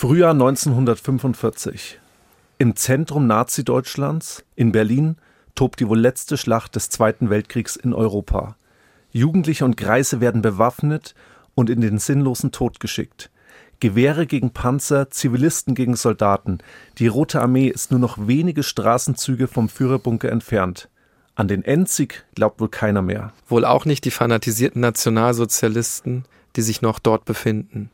Frühjahr 1945. Im Zentrum Nazi-Deutschlands, in Berlin, tobt die wohl letzte Schlacht des Zweiten Weltkriegs in Europa. Jugendliche und Greise werden bewaffnet und in den sinnlosen Tod geschickt. Gewehre gegen Panzer, Zivilisten gegen Soldaten. Die Rote Armee ist nur noch wenige Straßenzüge vom Führerbunker entfernt. An den Endsieg glaubt wohl keiner mehr. Wohl auch nicht die fanatisierten Nationalsozialisten, die sich noch dort befinden.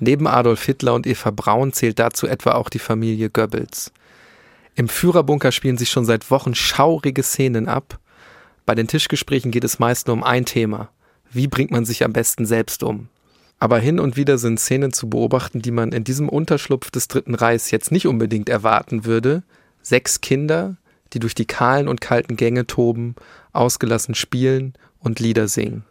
Neben Adolf Hitler und Eva Braun zählt dazu etwa auch die Familie Goebbels. Im Führerbunker spielen sich schon seit Wochen schaurige Szenen ab. Bei den Tischgesprächen geht es meist nur um ein Thema. Wie bringt man sich am besten selbst um? Aber hin und wieder sind Szenen zu beobachten, die man in diesem Unterschlupf des Dritten Reichs jetzt nicht unbedingt erwarten würde. Sechs Kinder, die durch die kahlen und kalten Gänge toben, ausgelassen spielen und Lieder singen.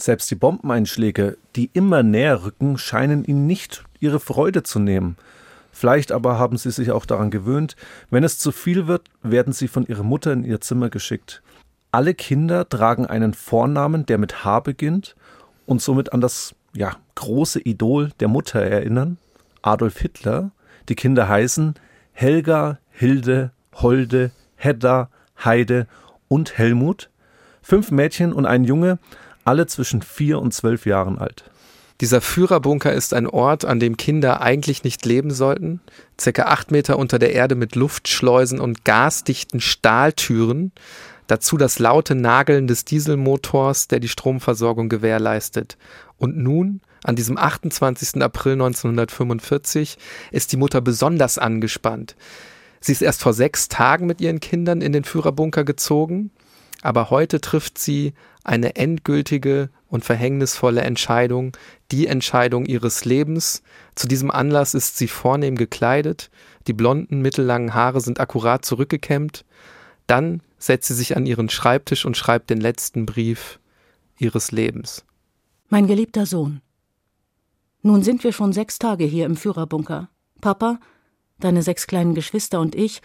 Selbst die Bombeneinschläge, die immer näher rücken, scheinen ihnen nicht ihre Freude zu nehmen. Vielleicht aber haben sie sich auch daran gewöhnt, wenn es zu viel wird, werden sie von ihrer Mutter in ihr Zimmer geschickt. Alle Kinder tragen einen Vornamen, der mit H beginnt und somit an das ja, große Idol der Mutter erinnern, Adolf Hitler. Die Kinder heißen Helga, Hilde, Holde, Hedda, Heide und Helmut. Fünf Mädchen und ein Junge, alle zwischen vier und zwölf Jahren alt. Dieser Führerbunker ist ein Ort, an dem Kinder eigentlich nicht leben sollten. Circa acht Meter unter der Erde mit Luftschleusen und gasdichten Stahltüren. Dazu das laute Nageln des Dieselmotors, der die Stromversorgung gewährleistet. Und nun, an diesem 28. April 1945, ist die Mutter besonders angespannt. Sie ist erst vor sechs Tagen mit ihren Kindern in den Führerbunker gezogen, aber heute trifft sie eine endgültige und verhängnisvolle Entscheidung, die Entscheidung ihres Lebens. Zu diesem Anlass ist sie vornehm gekleidet, die blonden, mittellangen Haare sind akkurat zurückgekämmt. Dann setzt sie sich an ihren Schreibtisch und schreibt den letzten Brief ihres Lebens. Mein geliebter Sohn, nun sind wir schon sechs Tage hier im Führerbunker. Papa, deine sechs kleinen Geschwister und ich,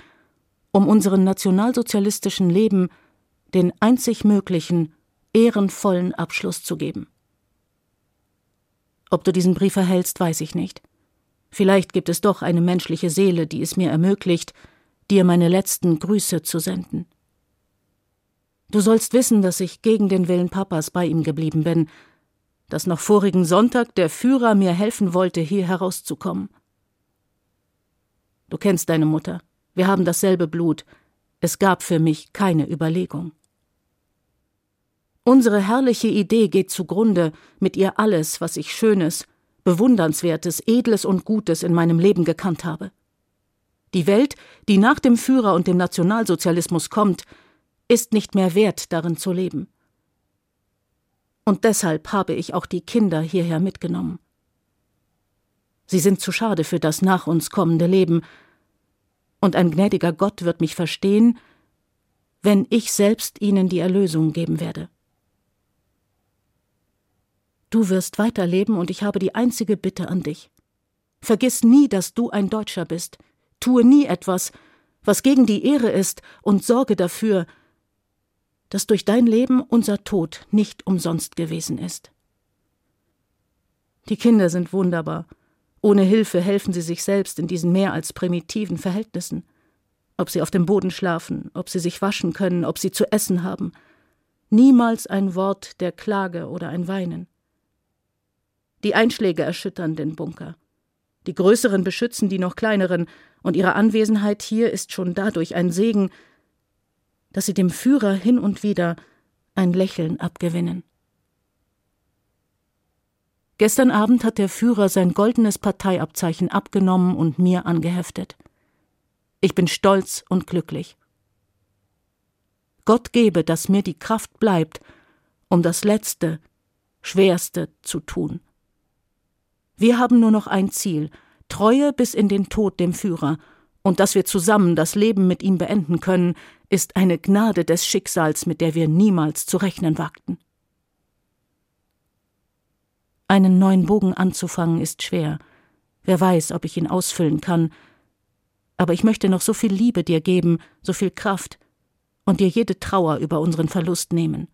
um unseren nationalsozialistischen Leben den einzig möglichen ehrenvollen Abschluss zu geben. Ob du diesen Brief erhältst, weiß ich nicht. Vielleicht gibt es doch eine menschliche Seele, die es mir ermöglicht, dir meine letzten Grüße zu senden. Du sollst wissen, dass ich gegen den Willen Papas bei ihm geblieben bin, dass noch vorigen Sonntag der Führer mir helfen wollte, hier herauszukommen. Du kennst deine Mutter. Wir haben dasselbe Blut. Es gab für mich keine Überlegung. Unsere herrliche Idee geht zugrunde, mit ihr alles, was ich Schönes, Bewundernswertes, Edles und Gutes in meinem Leben gekannt habe. Die Welt, die nach dem Führer und dem Nationalsozialismus kommt, ist nicht mehr wert, darin zu leben. Und deshalb habe ich auch die Kinder hierher mitgenommen. Sie sind zu schade für das nach uns kommende Leben, und ein gnädiger Gott wird mich verstehen, wenn ich selbst ihnen die Erlösung geben werde. Du wirst weiterleben und ich habe die einzige Bitte an dich. Vergiss nie, dass du ein Deutscher bist. Tue nie etwas, was gegen die Ehre ist, und sorge dafür, dass durch dein Leben unser Tod nicht umsonst gewesen ist. Die Kinder sind wunderbar. Ohne Hilfe helfen sie sich selbst in diesen mehr als primitiven Verhältnissen. Ob sie auf dem Boden schlafen, ob sie sich waschen können, ob sie zu essen haben. Niemals ein Wort der Klage oder ein Weinen. Die Einschläge erschüttern den Bunker. Die Größeren beschützen die noch kleineren, und ihre Anwesenheit hier ist schon dadurch ein Segen, dass sie dem Führer hin und wieder ein Lächeln abgewinnen. Gestern Abend hat der Führer sein goldenes Parteiabzeichen abgenommen und mir angeheftet. Ich bin stolz und glücklich. Gott gebe, dass mir die Kraft bleibt, um das Letzte, Schwerste zu tun. Wir haben nur noch ein Ziel Treue bis in den Tod dem Führer, und dass wir zusammen das Leben mit ihm beenden können, ist eine Gnade des Schicksals, mit der wir niemals zu rechnen wagten. Einen neuen Bogen anzufangen ist schwer. Wer weiß, ob ich ihn ausfüllen kann. Aber ich möchte noch so viel Liebe dir geben, so viel Kraft und dir jede Trauer über unseren Verlust nehmen.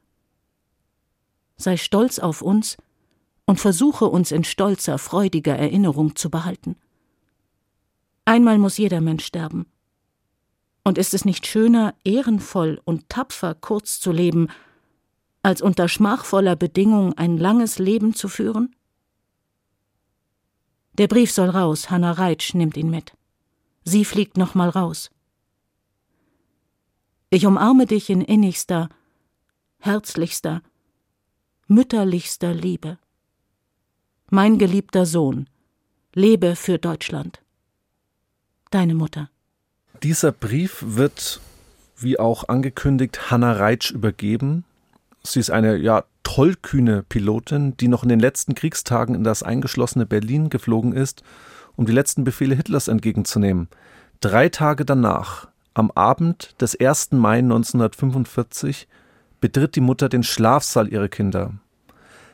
Sei stolz auf uns und versuche uns in stolzer, freudiger Erinnerung zu behalten. Einmal muss jeder Mensch sterben. Und ist es nicht schöner, ehrenvoll und tapfer kurz zu leben, als unter schmachvoller Bedingung ein langes Leben zu führen? Der Brief soll raus, Hanna Reitsch nimmt ihn mit. Sie fliegt nochmal raus. Ich umarme dich in innigster, herzlichster, mütterlichster Liebe. Mein geliebter Sohn, lebe für Deutschland. Deine Mutter. Dieser Brief wird, wie auch angekündigt, Hanna Reitsch übergeben. Sie ist eine ja tollkühne Pilotin, die noch in den letzten Kriegstagen in das eingeschlossene Berlin geflogen ist, um die letzten Befehle Hitlers entgegenzunehmen. Drei Tage danach, am Abend des 1. Mai 1945, betritt die Mutter den Schlafsaal ihrer Kinder.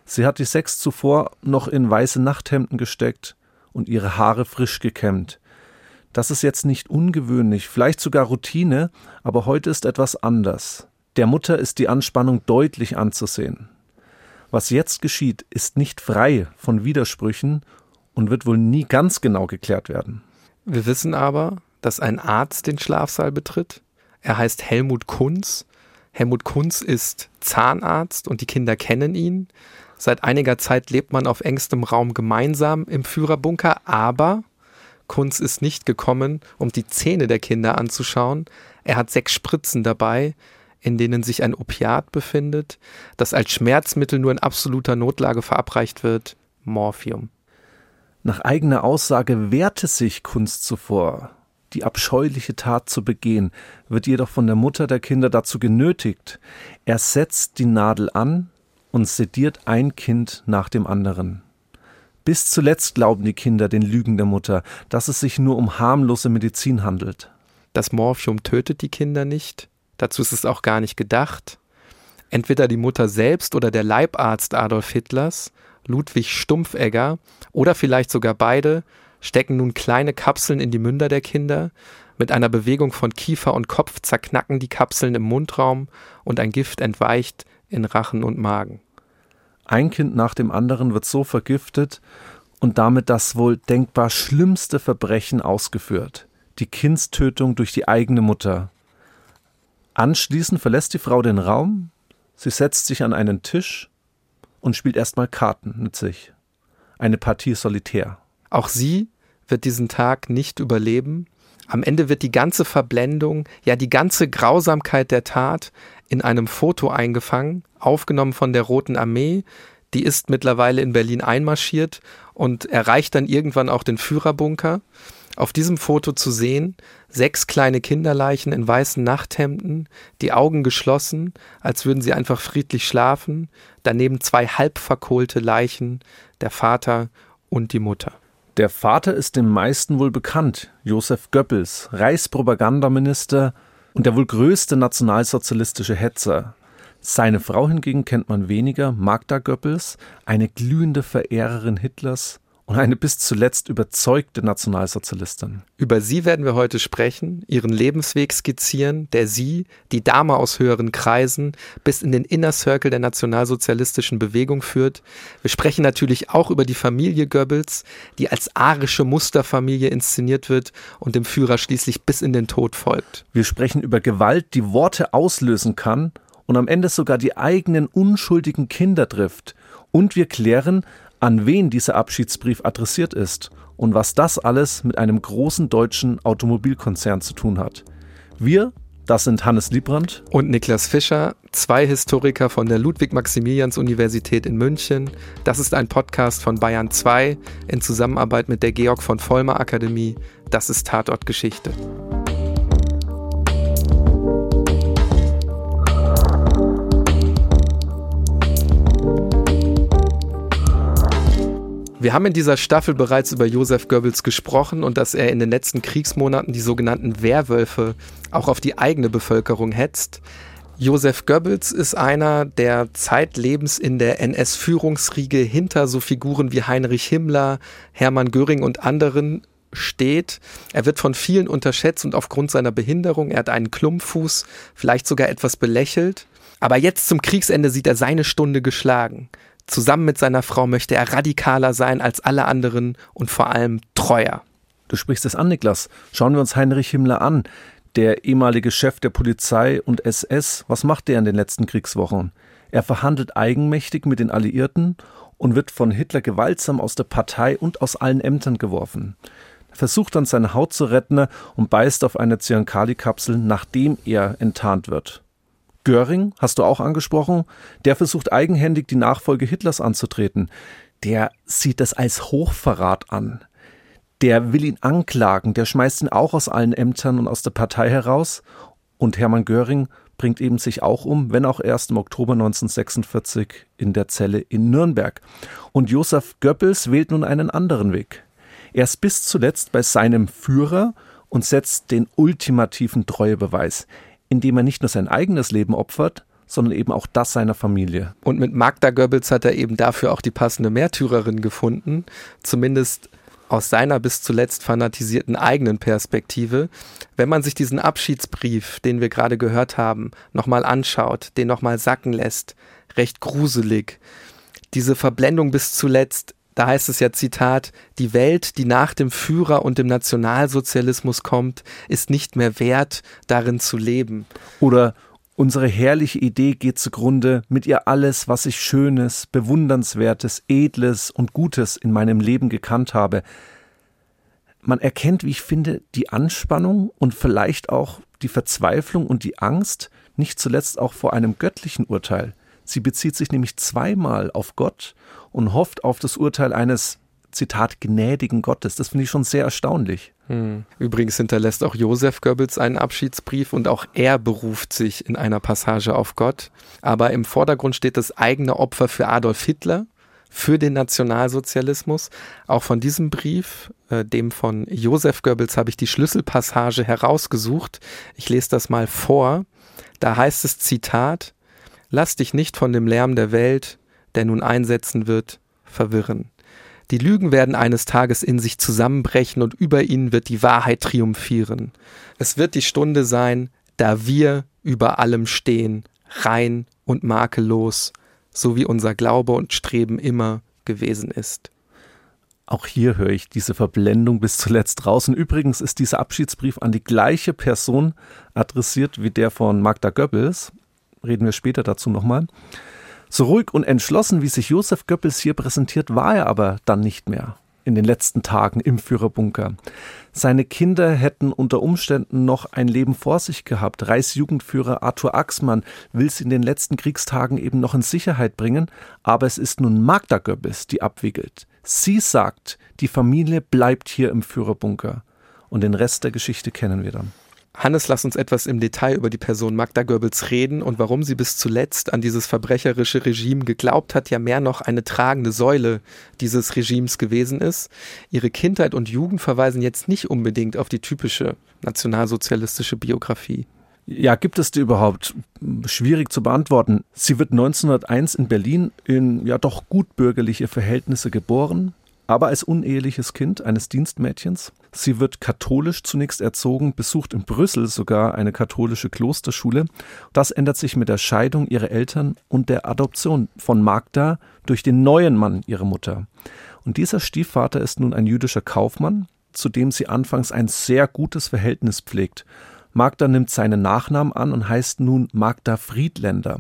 Sie hat die sechs zuvor noch in weiße Nachthemden gesteckt und ihre Haare frisch gekämmt. Das ist jetzt nicht ungewöhnlich, vielleicht sogar Routine, aber heute ist etwas anders. Der Mutter ist die Anspannung deutlich anzusehen. Was jetzt geschieht, ist nicht frei von Widersprüchen und wird wohl nie ganz genau geklärt werden. Wir wissen aber, dass ein Arzt den Schlafsaal betritt. Er heißt Helmut Kunz. Helmut Kunz ist Zahnarzt und die Kinder kennen ihn. Seit einiger Zeit lebt man auf engstem Raum gemeinsam im Führerbunker, aber Kunz ist nicht gekommen, um die Zähne der Kinder anzuschauen. Er hat sechs Spritzen dabei, in denen sich ein Opiat befindet, das als Schmerzmittel nur in absoluter Notlage verabreicht wird, Morphium. Nach eigener Aussage wehrte sich Kunst zuvor, die abscheuliche Tat zu begehen, wird jedoch von der Mutter der Kinder dazu genötigt. Er setzt die Nadel an und sediert ein Kind nach dem anderen. Bis zuletzt glauben die Kinder den Lügen der Mutter, dass es sich nur um harmlose Medizin handelt. Das Morphium tötet die Kinder nicht, dazu ist es auch gar nicht gedacht. Entweder die Mutter selbst oder der Leibarzt Adolf Hitlers, Ludwig Stumpfegger oder vielleicht sogar beide stecken nun kleine Kapseln in die Münder der Kinder, mit einer Bewegung von Kiefer und Kopf zerknacken die Kapseln im Mundraum und ein Gift entweicht in Rachen und Magen. Ein Kind nach dem anderen wird so vergiftet und damit das wohl denkbar schlimmste Verbrechen ausgeführt, die Kindstötung durch die eigene Mutter. Anschließend verlässt die Frau den Raum, sie setzt sich an einen Tisch und spielt erstmal Karten mit sich. Eine Partie Solitär. Auch sie wird diesen Tag nicht überleben. Am Ende wird die ganze Verblendung, ja die ganze Grausamkeit der Tat in einem Foto eingefangen, aufgenommen von der Roten Armee. Die ist mittlerweile in Berlin einmarschiert und erreicht dann irgendwann auch den Führerbunker. Auf diesem Foto zu sehen, sechs kleine Kinderleichen in weißen Nachthemden, die Augen geschlossen, als würden sie einfach friedlich schlafen, daneben zwei halb verkohlte Leichen, der Vater und die Mutter. Der Vater ist den meisten wohl bekannt, Josef Goebbels, Reichspropagandaminister, und der wohl größte nationalsozialistische Hetzer. Seine Frau hingegen kennt man weniger, Magda Goebbels, eine glühende Verehrerin Hitlers und eine bis zuletzt überzeugte Nationalsozialistin. Über sie werden wir heute sprechen, ihren Lebensweg skizzieren, der sie, die Dame aus höheren Kreisen, bis in den Inner Circle der nationalsozialistischen Bewegung führt. Wir sprechen natürlich auch über die Familie Goebbels, die als arische Musterfamilie inszeniert wird und dem Führer schließlich bis in den Tod folgt. Wir sprechen über Gewalt, die Worte auslösen kann und am Ende sogar die eigenen unschuldigen Kinder trifft. Und wir klären, an wen dieser Abschiedsbrief adressiert ist und was das alles mit einem großen deutschen Automobilkonzern zu tun hat. Wir, das sind Hannes Liebrandt und Niklas Fischer, zwei Historiker von der Ludwig-Maximilians-Universität in München. Das ist ein Podcast von Bayern 2 in Zusammenarbeit mit der Georg von Vollmer Akademie. Das ist Tatort Geschichte. Wir haben in dieser Staffel bereits über Josef Goebbels gesprochen und dass er in den letzten Kriegsmonaten die sogenannten Werwölfe auch auf die eigene Bevölkerung hetzt. Josef Goebbels ist einer, der zeitlebens in der NS-Führungsriege hinter so Figuren wie Heinrich Himmler, Hermann Göring und anderen steht. Er wird von vielen unterschätzt und aufgrund seiner Behinderung, er hat einen Klumpfuß, vielleicht sogar etwas belächelt. Aber jetzt zum Kriegsende sieht er seine Stunde geschlagen. Zusammen mit seiner Frau möchte er radikaler sein als alle anderen und vor allem treuer. Du sprichst es an, Niklas. Schauen wir uns Heinrich Himmler an, der ehemalige Chef der Polizei und SS. Was macht der in den letzten Kriegswochen? Er verhandelt eigenmächtig mit den Alliierten und wird von Hitler gewaltsam aus der Partei und aus allen Ämtern geworfen. Er versucht dann seine Haut zu retten und beißt auf eine Zyankali-Kapsel, nachdem er enttarnt wird. Göring, hast du auch angesprochen, der versucht eigenhändig die Nachfolge Hitlers anzutreten. Der sieht das als Hochverrat an. Der will ihn anklagen, der schmeißt ihn auch aus allen Ämtern und aus der Partei heraus. Und Hermann Göring bringt eben sich auch um, wenn auch erst im Oktober 1946 in der Zelle in Nürnberg. Und Josef Goebbels wählt nun einen anderen Weg. Er ist bis zuletzt bei seinem Führer und setzt den ultimativen Treuebeweis, indem er nicht nur sein eigenes Leben opfert, sondern eben auch das seiner Familie. Und mit Magda Goebbels hat er eben dafür auch die passende Märtyrerin gefunden, zumindest aus seiner bis zuletzt fanatisierten eigenen Perspektive, wenn man sich diesen Abschiedsbrief, den wir gerade gehört haben, nochmal anschaut, den nochmal sacken lässt, recht gruselig. Diese Verblendung bis zuletzt, da heißt es ja Zitat, die Welt, die nach dem Führer und dem Nationalsozialismus kommt, ist nicht mehr wert, darin zu leben. Oder Unsere herrliche Idee geht zugrunde, mit ihr alles, was ich Schönes, Bewundernswertes, Edles und Gutes in meinem Leben gekannt habe. Man erkennt, wie ich finde, die Anspannung und vielleicht auch die Verzweiflung und die Angst, nicht zuletzt auch vor einem göttlichen Urteil. Sie bezieht sich nämlich zweimal auf Gott und hofft auf das Urteil eines Zitat, gnädigen Gottes. Das finde ich schon sehr erstaunlich. Hm. Übrigens hinterlässt auch Josef Goebbels einen Abschiedsbrief und auch er beruft sich in einer Passage auf Gott. Aber im Vordergrund steht das eigene Opfer für Adolf Hitler, für den Nationalsozialismus. Auch von diesem Brief, äh, dem von Josef Goebbels, habe ich die Schlüsselpassage herausgesucht. Ich lese das mal vor. Da heißt es Zitat, Lass dich nicht von dem Lärm der Welt, der nun einsetzen wird, verwirren. Die Lügen werden eines Tages in sich zusammenbrechen und über ihnen wird die Wahrheit triumphieren. Es wird die Stunde sein, da wir über allem stehen, rein und makellos, so wie unser Glaube und Streben immer gewesen ist. Auch hier höre ich diese Verblendung bis zuletzt. Und übrigens ist dieser Abschiedsbrief an die gleiche Person adressiert wie der von Magda Goebbels. Reden wir später dazu nochmal. So ruhig und entschlossen, wie sich Josef Goebbels hier präsentiert, war er aber dann nicht mehr in den letzten Tagen im Führerbunker. Seine Kinder hätten unter Umständen noch ein Leben vor sich gehabt. Reichsjugendführer Arthur Axmann will sie in den letzten Kriegstagen eben noch in Sicherheit bringen, aber es ist nun Magda Goebbels, die abwiegelt. Sie sagt, die Familie bleibt hier im Führerbunker. Und den Rest der Geschichte kennen wir dann. Hannes, lass uns etwas im Detail über die Person Magda Goebbels reden und warum sie bis zuletzt an dieses verbrecherische Regime geglaubt hat, ja mehr noch eine tragende Säule dieses Regimes gewesen ist. Ihre Kindheit und Jugend verweisen jetzt nicht unbedingt auf die typische nationalsozialistische Biografie. Ja, gibt es die überhaupt? Schwierig zu beantworten. Sie wird 1901 in Berlin in ja doch gutbürgerliche Verhältnisse geboren, aber als uneheliches Kind eines Dienstmädchens. Sie wird katholisch zunächst erzogen, besucht in Brüssel sogar eine katholische Klosterschule. Das ändert sich mit der Scheidung ihrer Eltern und der Adoption von Magda durch den neuen Mann ihrer Mutter. Und dieser Stiefvater ist nun ein jüdischer Kaufmann, zu dem sie anfangs ein sehr gutes Verhältnis pflegt. Magda nimmt seinen Nachnamen an und heißt nun Magda Friedländer.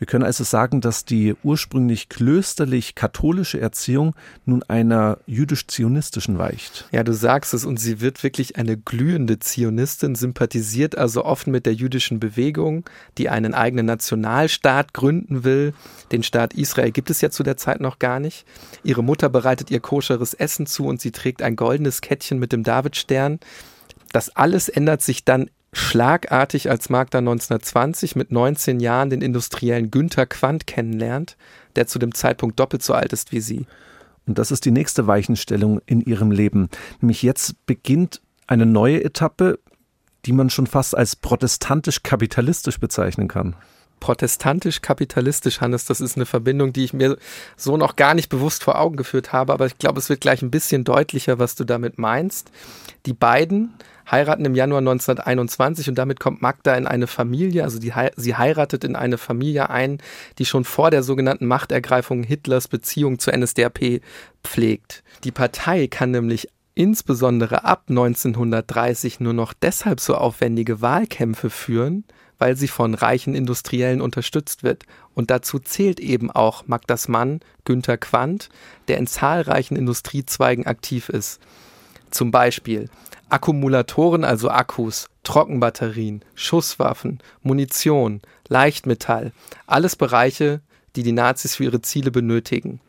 Wir können also sagen, dass die ursprünglich klösterlich-katholische Erziehung nun einer jüdisch-zionistischen weicht. Ja, du sagst es, und sie wird wirklich eine glühende Zionistin, sympathisiert also offen mit der jüdischen Bewegung, die einen eigenen Nationalstaat gründen will. Den Staat Israel gibt es ja zu der Zeit noch gar nicht. Ihre Mutter bereitet ihr koscheres Essen zu und sie trägt ein goldenes Kettchen mit dem Davidstern. Das alles ändert sich dann schlagartig, als Magda 1920 mit 19 Jahren den Industriellen Günther Quandt kennenlernt, der zu dem Zeitpunkt doppelt so alt ist wie sie. Und das ist die nächste Weichenstellung in ihrem Leben. Nämlich jetzt beginnt eine neue Etappe, die man schon fast als protestantisch-kapitalistisch bezeichnen kann. Protestantisch-kapitalistisch, Hannes, das ist eine Verbindung, die ich mir so noch gar nicht bewusst vor Augen geführt habe, aber ich glaube, es wird gleich ein bisschen deutlicher, was du damit meinst. Die beiden heiraten im Januar 1921 und damit kommt Magda in eine Familie, also die, sie heiratet in eine Familie ein, die schon vor der sogenannten Machtergreifung Hitlers Beziehung zur NSDAP pflegt. Die Partei kann nämlich insbesondere ab 1930 nur noch deshalb so aufwendige Wahlkämpfe führen, weil sie von reichen Industriellen unterstützt wird. Und dazu zählt eben auch Magdas Mann, Günter Quandt, der in zahlreichen Industriezweigen aktiv ist. Zum Beispiel Akkumulatoren, also Akkus, Trockenbatterien, Schusswaffen, Munition, Leichtmetall, alles Bereiche, die die Nazis für ihre Ziele benötigen.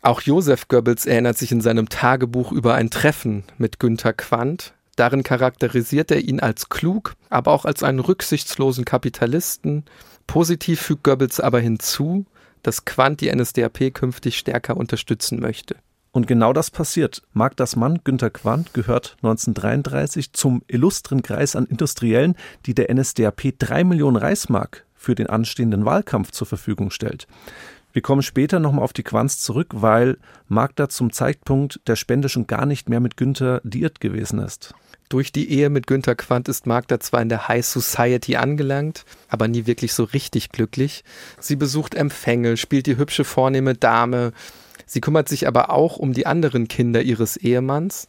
Auch Josef Goebbels erinnert sich in seinem Tagebuch über ein Treffen mit Günter Quandt. Darin charakterisiert er ihn als klug, aber auch als einen rücksichtslosen Kapitalisten. Positiv fügt Goebbels aber hinzu, dass Quandt die NSDAP künftig stärker unterstützen möchte. Und genau das passiert. Magdas Mann, Günter Quandt, gehört 1933 zum illustren Kreis an Industriellen, die der NSDAP drei Millionen Reichsmark für den anstehenden Wahlkampf zur Verfügung stellt. Wir kommen später nochmal auf die Quanz zurück, weil Magda zum Zeitpunkt der Spende schon gar nicht mehr mit Günther liiert gewesen ist. Durch die Ehe mit Günther Quandt ist Magda zwar in der High Society angelangt, aber nie wirklich so richtig glücklich. Sie besucht Empfänge, spielt die hübsche vornehme Dame. Sie kümmert sich aber auch um die anderen Kinder ihres Ehemanns.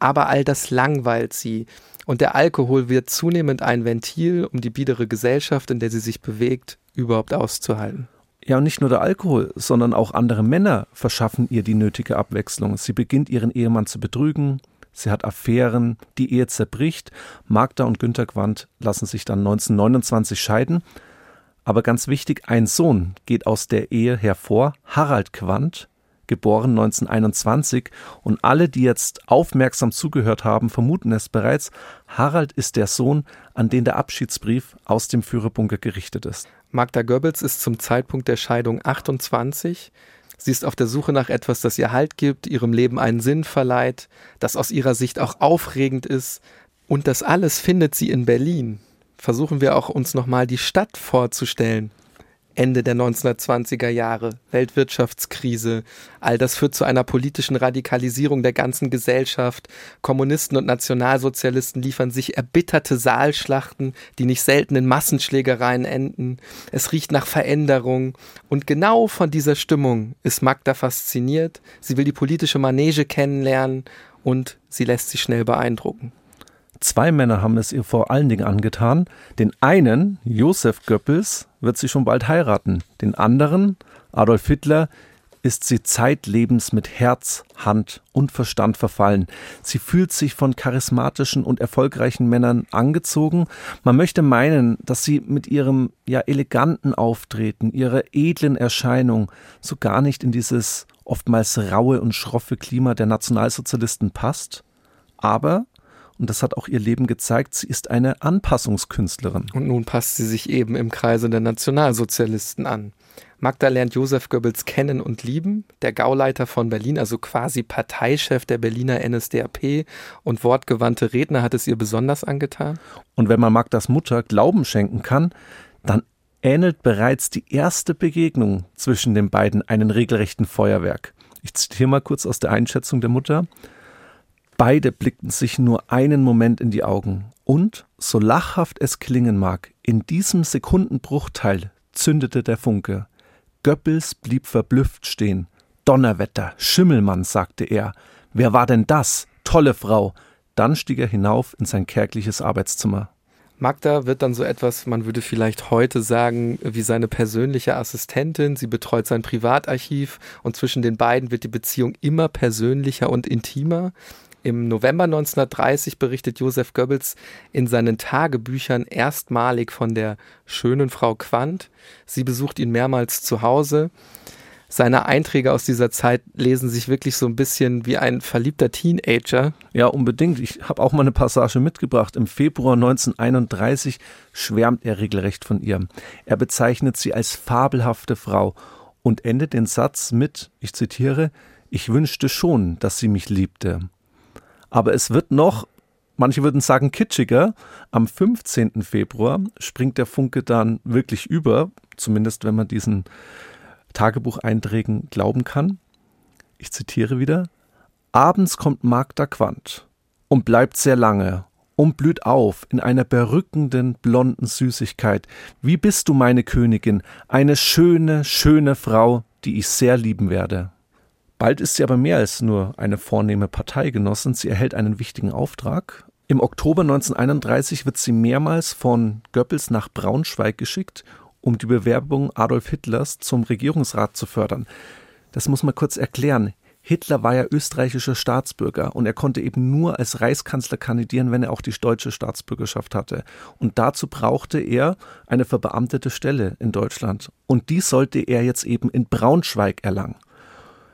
Aber all das langweilt sie. Und der Alkohol wird zunehmend ein Ventil, um die biedere Gesellschaft, in der sie sich bewegt, überhaupt auszuhalten. Ja, und nicht nur der Alkohol, sondern auch andere Männer verschaffen ihr die nötige Abwechslung. Sie beginnt ihren Ehemann zu betrügen, sie hat Affären, die Ehe zerbricht. Magda und Günter Quandt lassen sich dann 1929 scheiden. Aber ganz wichtig, ein Sohn geht aus der Ehe hervor, Harald Quandt, geboren 1921. Und alle, die jetzt aufmerksam zugehört haben, vermuten es bereits. Harald ist der Sohn, an den der Abschiedsbrief aus dem Führerbunker gerichtet ist. Magda Goebbels ist zum Zeitpunkt der Scheidung 28. Sie ist auf der Suche nach etwas, das ihr Halt gibt, ihrem Leben einen Sinn verleiht, das aus ihrer Sicht auch aufregend ist. Und das alles findet sie in Berlin. Versuchen wir auch uns nochmal die Stadt vorzustellen. Ende der 1920er Jahre, Weltwirtschaftskrise. All das führt zu einer politischen Radikalisierung der ganzen Gesellschaft. Kommunisten und Nationalsozialisten liefern sich erbitterte Saalschlachten, die nicht selten in Massenschlägereien enden. Es riecht nach Veränderung. Und genau von dieser Stimmung ist Magda fasziniert. Sie will die politische Manege kennenlernen und sie lässt sich schnell beeindrucken. Zwei Männer haben es ihr vor allen Dingen angetan. Den einen, Josef Goebbels, wird sie schon bald heiraten. Den anderen, Adolf Hitler, ist sie zeitlebens mit Herz, Hand und Verstand verfallen. Sie fühlt sich von charismatischen und erfolgreichen Männern angezogen. Man möchte meinen, dass sie mit ihrem ja eleganten Auftreten, ihrer edlen Erscheinung so gar nicht in dieses oftmals raue und schroffe Klima der Nationalsozialisten passt. Aber und das hat auch ihr Leben gezeigt, sie ist eine Anpassungskünstlerin. Und nun passt sie sich eben im Kreise der Nationalsozialisten an. Magda lernt Josef Goebbels kennen und lieben, der Gauleiter von Berlin, also quasi Parteichef der Berliner NSDAP und wortgewandte Redner hat es ihr besonders angetan. Und wenn man Magdas Mutter Glauben schenken kann, dann ähnelt bereits die erste Begegnung zwischen den beiden einen regelrechten Feuerwerk. Ich zitiere mal kurz aus der Einschätzung der Mutter. Beide blickten sich nur einen Moment in die Augen, und, so lachhaft es klingen mag, in diesem Sekundenbruchteil zündete der Funke. Goebbels blieb verblüfft stehen. Donnerwetter, Schimmelmann, sagte er. Wer war denn das? Tolle Frau. Dann stieg er hinauf in sein kärgliches Arbeitszimmer. Magda wird dann so etwas, man würde vielleicht heute sagen, wie seine persönliche Assistentin. Sie betreut sein Privatarchiv und zwischen den beiden wird die Beziehung immer persönlicher und intimer. Im November 1930 berichtet Josef Goebbels in seinen Tagebüchern erstmalig von der schönen Frau Quandt. Sie besucht ihn mehrmals zu Hause. Seine Einträge aus dieser Zeit lesen sich wirklich so ein bisschen wie ein verliebter Teenager. Ja, unbedingt. Ich habe auch mal eine Passage mitgebracht. Im Februar 1931 schwärmt er regelrecht von ihr. Er bezeichnet sie als fabelhafte Frau und endet den Satz mit, ich zitiere, ich wünschte schon, dass sie mich liebte. Aber es wird noch, manche würden sagen kitschiger, am 15. Februar springt der Funke dann wirklich über, zumindest wenn man diesen Tagebucheinträgen glauben kann. Ich zitiere wieder. Abends kommt Magda Quandt und bleibt sehr lange und blüht auf in einer berückenden blonden Süßigkeit. Wie bist du, meine Königin, eine schöne, schöne Frau, die ich sehr lieben werde. Bald ist sie aber mehr als nur eine vornehme Parteigenossin, sie erhält einen wichtigen Auftrag. Im Oktober 1931 wird sie mehrmals von Goebbels nach Braunschweig geschickt, um die Bewerbung Adolf Hitlers zum Regierungsrat zu fördern. Das muss man kurz erklären. Hitler war ja österreichischer Staatsbürger und er konnte eben nur als Reichskanzler kandidieren, wenn er auch die deutsche Staatsbürgerschaft hatte. Und dazu brauchte er eine verbeamtete Stelle in Deutschland. Und die sollte er jetzt eben in Braunschweig erlangen.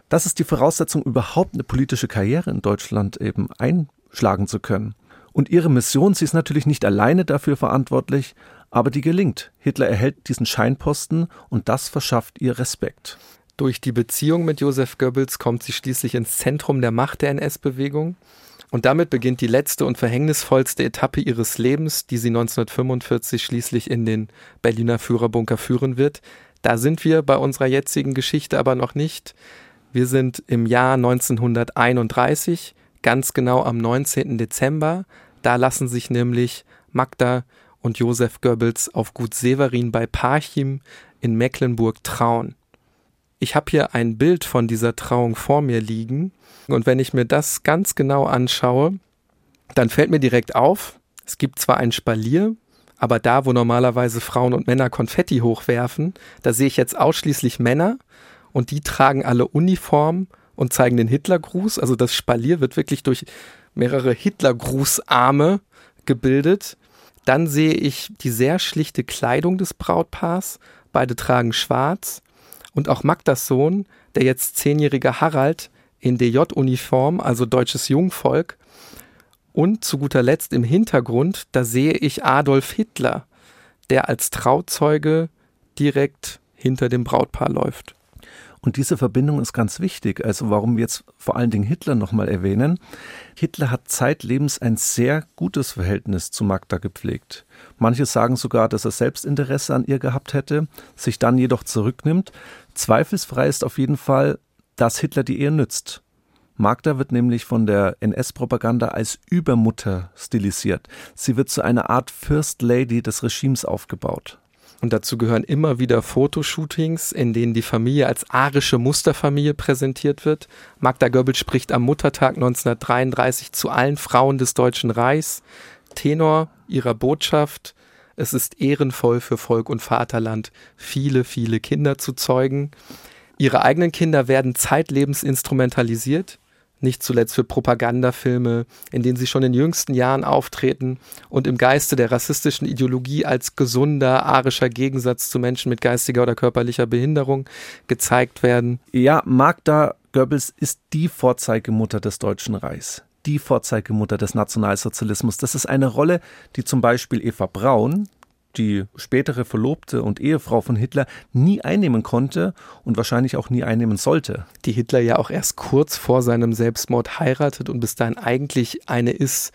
Das ist die Voraussetzung, überhaupt eine politische Karriere in Deutschland eben einschlagen zu können. Und ihre Mission, sie ist natürlich nicht alleine dafür verantwortlich, aber die gelingt. Hitler erhält diesen Scheinposten und das verschafft ihr Respekt. Durch die Beziehung mit Josef Goebbels kommt sie schließlich ins Zentrum der Macht der NS-Bewegung. Und damit beginnt die letzte und verhängnisvollste Etappe ihres Lebens, die sie 1945 schließlich in den Berliner Führerbunker führen wird. Da sind wir bei unserer jetzigen Geschichte aber noch nicht. Wir sind im Jahr 1931, ganz genau am 19. Dezember. Da lassen sich nämlich Magda und Josef Goebbels auf Gut Severin bei Parchim in Mecklenburg trauen ich habe hier ein Bild von dieser Trauung vor mir liegen. Und wenn ich mir das ganz genau anschaue, dann fällt mir direkt auf, es gibt zwar ein Spalier, aber da, wo normalerweise Frauen und Männer Konfetti hochwerfen, da sehe ich jetzt ausschließlich Männer und die tragen alle Uniform und zeigen den Hitlergruß. Also das Spalier wird wirklich durch mehrere Hitlergrußarme gebildet. Dann sehe ich die sehr schlichte Kleidung des Brautpaars. Beide tragen schwarz und auch Magdas Sohn, der jetzt zehnjährige Harald in DJ-Uniform, also deutsches Jungvolk. Und zu guter Letzt im Hintergrund, da sehe ich Adolf Hitler, der als Trauzeuge direkt hinter dem Brautpaar läuft. Und diese Verbindung ist ganz wichtig. Also warum wir jetzt vor allen Dingen Hitler nochmal erwähnen. Hitler hat zeitlebens ein sehr gutes Verhältnis zu Magda gepflegt. Manche sagen sogar, dass er Selbstinteresse an ihr gehabt hätte, sich dann jedoch zurücknimmt. Zweifelsfrei ist auf jeden Fall, dass Hitler die Ehe nützt. Magda wird nämlich von der NS-Propaganda als Übermutter stilisiert. Sie wird zu einer Art First Lady des Regimes aufgebaut. Und dazu gehören immer wieder Fotoshootings, in denen die Familie als arische Musterfamilie präsentiert wird. Magda Goebbels spricht am Muttertag 1933 zu allen Frauen des Deutschen Reichs. Tenor ihrer Botschaft, es ist ehrenvoll für Volk und Vaterland, viele, viele Kinder zu zeugen. Ihre eigenen Kinder werden zeitlebens instrumentalisiert nicht zuletzt für Propagandafilme, in denen sie schon in jüngsten Jahren auftreten und im Geiste der rassistischen Ideologie als gesunder arischer Gegensatz zu Menschen mit geistiger oder körperlicher Behinderung gezeigt werden. Ja, Magda Goebbels ist die Vorzeigemutter des Deutschen Reichs die Vorzeigemutter des Nationalsozialismus. Das ist eine Rolle, die zum Beispiel Eva Braun, die spätere Verlobte und Ehefrau von Hitler nie einnehmen konnte und wahrscheinlich auch nie einnehmen sollte. Die Hitler ja auch erst kurz vor seinem Selbstmord heiratet und bis dahin eigentlich eine ist,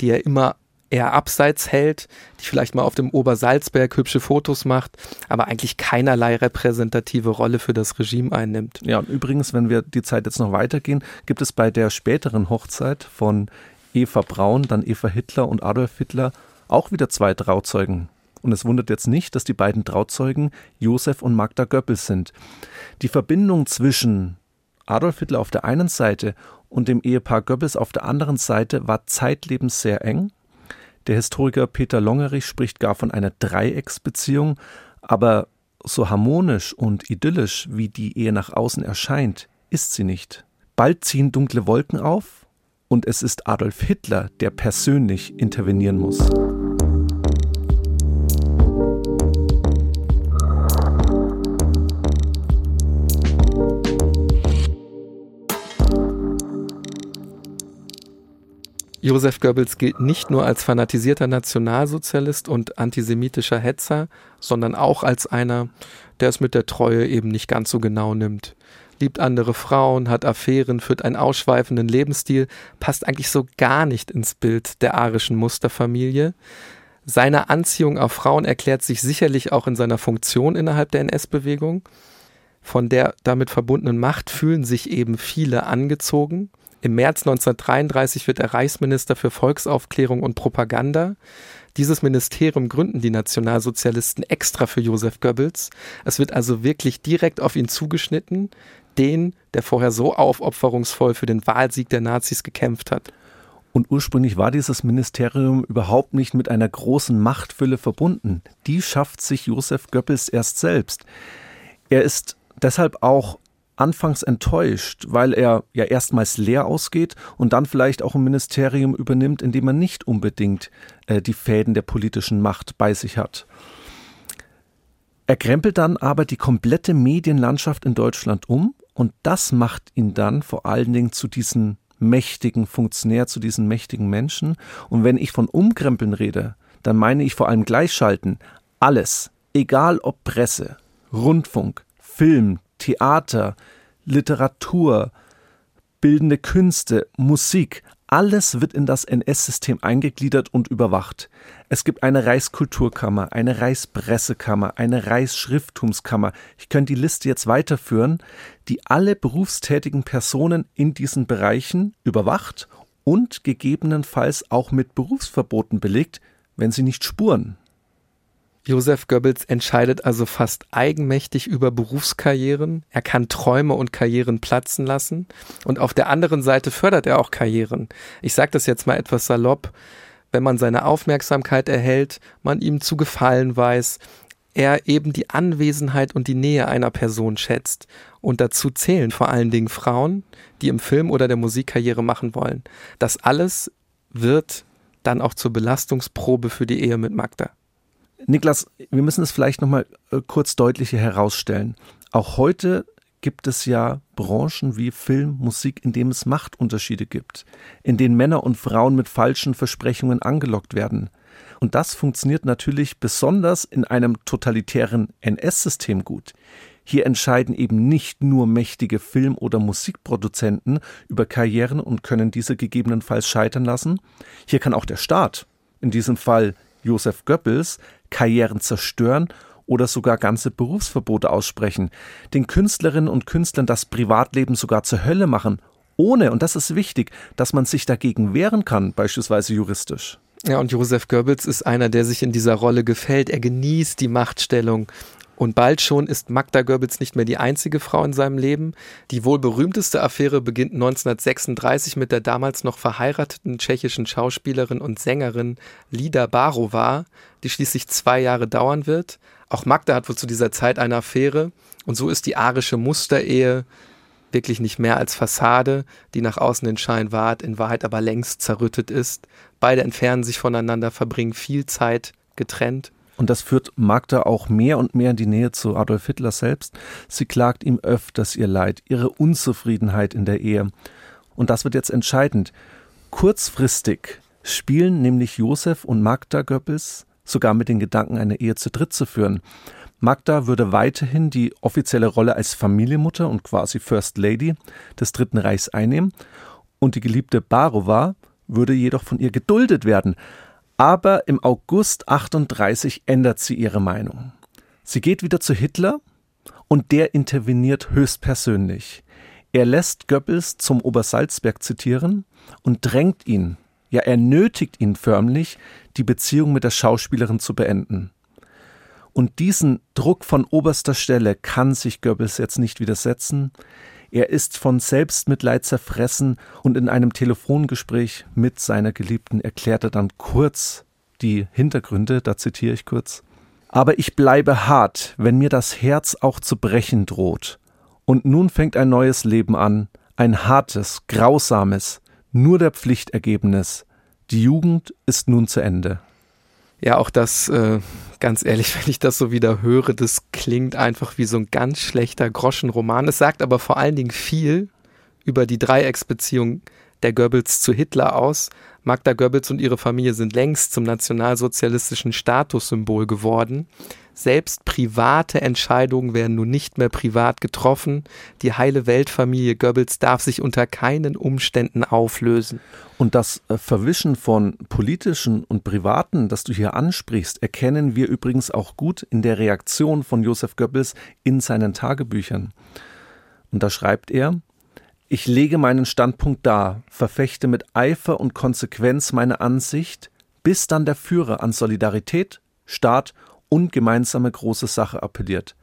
die er immer eher abseits hält, die vielleicht mal auf dem Obersalzberg hübsche Fotos macht, aber eigentlich keinerlei repräsentative Rolle für das Regime einnimmt. Ja, und übrigens, wenn wir die Zeit jetzt noch weitergehen, gibt es bei der späteren Hochzeit von Eva Braun, dann Eva Hitler und Adolf Hitler auch wieder zwei Trauzeugen und es wundert jetzt nicht, dass die beiden Trauzeugen Josef und Magda Goebbels sind. Die Verbindung zwischen Adolf Hitler auf der einen Seite und dem Ehepaar Goebbels auf der anderen Seite war zeitlebens sehr eng. Der Historiker Peter Longerich spricht gar von einer Dreiecksbeziehung, aber so harmonisch und idyllisch, wie die Ehe nach außen erscheint, ist sie nicht. Bald ziehen dunkle Wolken auf und es ist Adolf Hitler, der persönlich intervenieren muss. Josef Goebbels gilt nicht nur als fanatisierter Nationalsozialist und antisemitischer Hetzer, sondern auch als einer, der es mit der Treue eben nicht ganz so genau nimmt. Liebt andere Frauen, hat Affären, führt einen ausschweifenden Lebensstil, passt eigentlich so gar nicht ins Bild der arischen Musterfamilie. Seine Anziehung auf Frauen erklärt sich sicherlich auch in seiner Funktion innerhalb der NS-Bewegung. Von der damit verbundenen Macht fühlen sich eben viele angezogen Im März 1933 wird er Reichsminister für Volksaufklärung und Propaganda. Dieses Ministerium gründen die Nationalsozialisten extra für Josef Goebbels. Es wird also wirklich direkt auf ihn zugeschnitten, den, der vorher so aufopferungsvoll für den Wahlsieg der Nazis gekämpft hat. Und ursprünglich war dieses Ministerium überhaupt nicht mit einer großen Machtfülle verbunden. Die schafft sich Josef Goebbels erst selbst. Er ist deshalb auch anfangs enttäuscht, weil er ja erstmals leer ausgeht und dann vielleicht auch ein Ministerium übernimmt, in dem er nicht unbedingt äh, die Fäden der politischen Macht bei sich hat. Er krempelt dann aber die komplette Medienlandschaft in Deutschland um und das macht ihn dann vor allen Dingen zu diesen mächtigen Funktionär, zu diesen mächtigen Menschen. Und wenn ich von Umkrempeln rede, dann meine ich vor allem Gleichschalten. Alles, egal ob Presse, Rundfunk, Film, Theater, Literatur, bildende Künste, Musik, alles wird in das NS-System eingegliedert und überwacht. Es gibt eine Reichskulturkammer, eine Reichspressekammer, eine Reichsschrifttumskammer. Ich könnte die Liste jetzt weiterführen, die alle berufstätigen Personen in diesen Bereichen überwacht und gegebenenfalls auch mit Berufsverboten belegt, wenn sie nicht spuren. Josef Goebbels entscheidet also fast eigenmächtig über Berufskarrieren. Er kann Träume und Karrieren platzen lassen. Und auf der anderen Seite fördert er auch Karrieren. Ich sage das jetzt mal etwas salopp. Wenn man seine Aufmerksamkeit erhält, man ihm zu gefallen weiß, er eben die Anwesenheit und die Nähe einer Person schätzt. Und dazu zählen vor allen Dingen Frauen, die im Film oder der Musikkarriere machen wollen. Das alles wird dann auch zur Belastungsprobe für die Ehe mit Magda. Niklas, wir müssen es vielleicht nochmal äh, kurz deutlicher herausstellen. Auch heute gibt es ja Branchen wie Film, Musik, in denen es Machtunterschiede gibt, in denen Männer und Frauen mit falschen Versprechungen angelockt werden. Und das funktioniert natürlich besonders in einem totalitären NS-System gut. Hier entscheiden eben nicht nur mächtige Film- oder Musikproduzenten über Karrieren und können diese gegebenenfalls scheitern lassen. Hier kann auch der Staat, in diesem Fall Josef Goebbels, Karrieren zerstören oder sogar ganze Berufsverbote aussprechen, den Künstlerinnen und Künstlern das Privatleben sogar zur Hölle machen, ohne, und das ist wichtig, dass man sich dagegen wehren kann, beispielsweise juristisch. Ja, und Josef Goebbels ist einer, der sich in dieser Rolle gefällt. Er genießt die Machtstellung und bald schon ist Magda Goebbels nicht mehr die einzige Frau in seinem Leben. Die wohl berühmteste Affäre beginnt 1936 mit der damals noch verheirateten tschechischen Schauspielerin und Sängerin Lida Barova, die schließlich zwei Jahre dauern wird. Auch Magda hat wohl zu dieser Zeit eine Affäre. Und so ist die arische Musterehe wirklich nicht mehr als Fassade, die nach außen den Schein wahrt, in Wahrheit aber längst zerrüttet ist. Beide entfernen sich voneinander, verbringen viel Zeit getrennt und das führt Magda auch mehr und mehr in die Nähe zu Adolf Hitler selbst. Sie klagt ihm öfters ihr Leid, ihre Unzufriedenheit in der Ehe. Und das wird jetzt entscheidend. Kurzfristig spielen nämlich Josef und Magda Goebbels sogar mit den Gedanken, eine Ehe zu dritt zu führen. Magda würde weiterhin die offizielle Rolle als Familienmutter und quasi First Lady des Dritten Reichs einnehmen und die geliebte Barova würde jedoch von ihr geduldet werden. Aber im August 38 ändert sie ihre Meinung. Sie geht wieder zu Hitler und der interveniert höchstpersönlich. Er lässt Goebbels zum Obersalzberg zitieren und drängt ihn, ja er nötigt ihn förmlich, die Beziehung mit der Schauspielerin zu beenden. Und diesen Druck von oberster Stelle kann sich Goebbels jetzt nicht widersetzen. Er ist von Selbstmitleid zerfressen und in einem Telefongespräch mit seiner Geliebten erklärt er dann kurz die Hintergründe, da zitiere ich kurz. Aber ich bleibe hart, wenn mir das Herz auch zu brechen droht. Und nun fängt ein neues Leben an, ein hartes, grausames, nur der Pflicht ergebenes. Die Jugend ist nun zu Ende. Ja, auch das, äh, ganz ehrlich, wenn ich das so wieder höre, das klingt einfach wie so ein ganz schlechter Groschenroman. Es sagt aber vor allen Dingen viel über die Dreiecksbeziehung der Goebbels zu Hitler aus. Magda Goebbels und ihre Familie sind längst zum nationalsozialistischen Statussymbol geworden. Selbst private Entscheidungen werden nun nicht mehr privat getroffen. Die heile Weltfamilie Goebbels darf sich unter keinen Umständen auflösen. Und das äh, Verwischen von politischen und privaten, das du hier ansprichst, erkennen wir übrigens auch gut in der Reaktion von Josef Goebbels in seinen Tagebüchern. Und da schreibt er, Ich lege meinen Standpunkt dar, verfechte mit Eifer und Konsequenz meine Ansicht, bis dann der Führer an Solidarität, Staat und gemeinsame große Sache appelliert.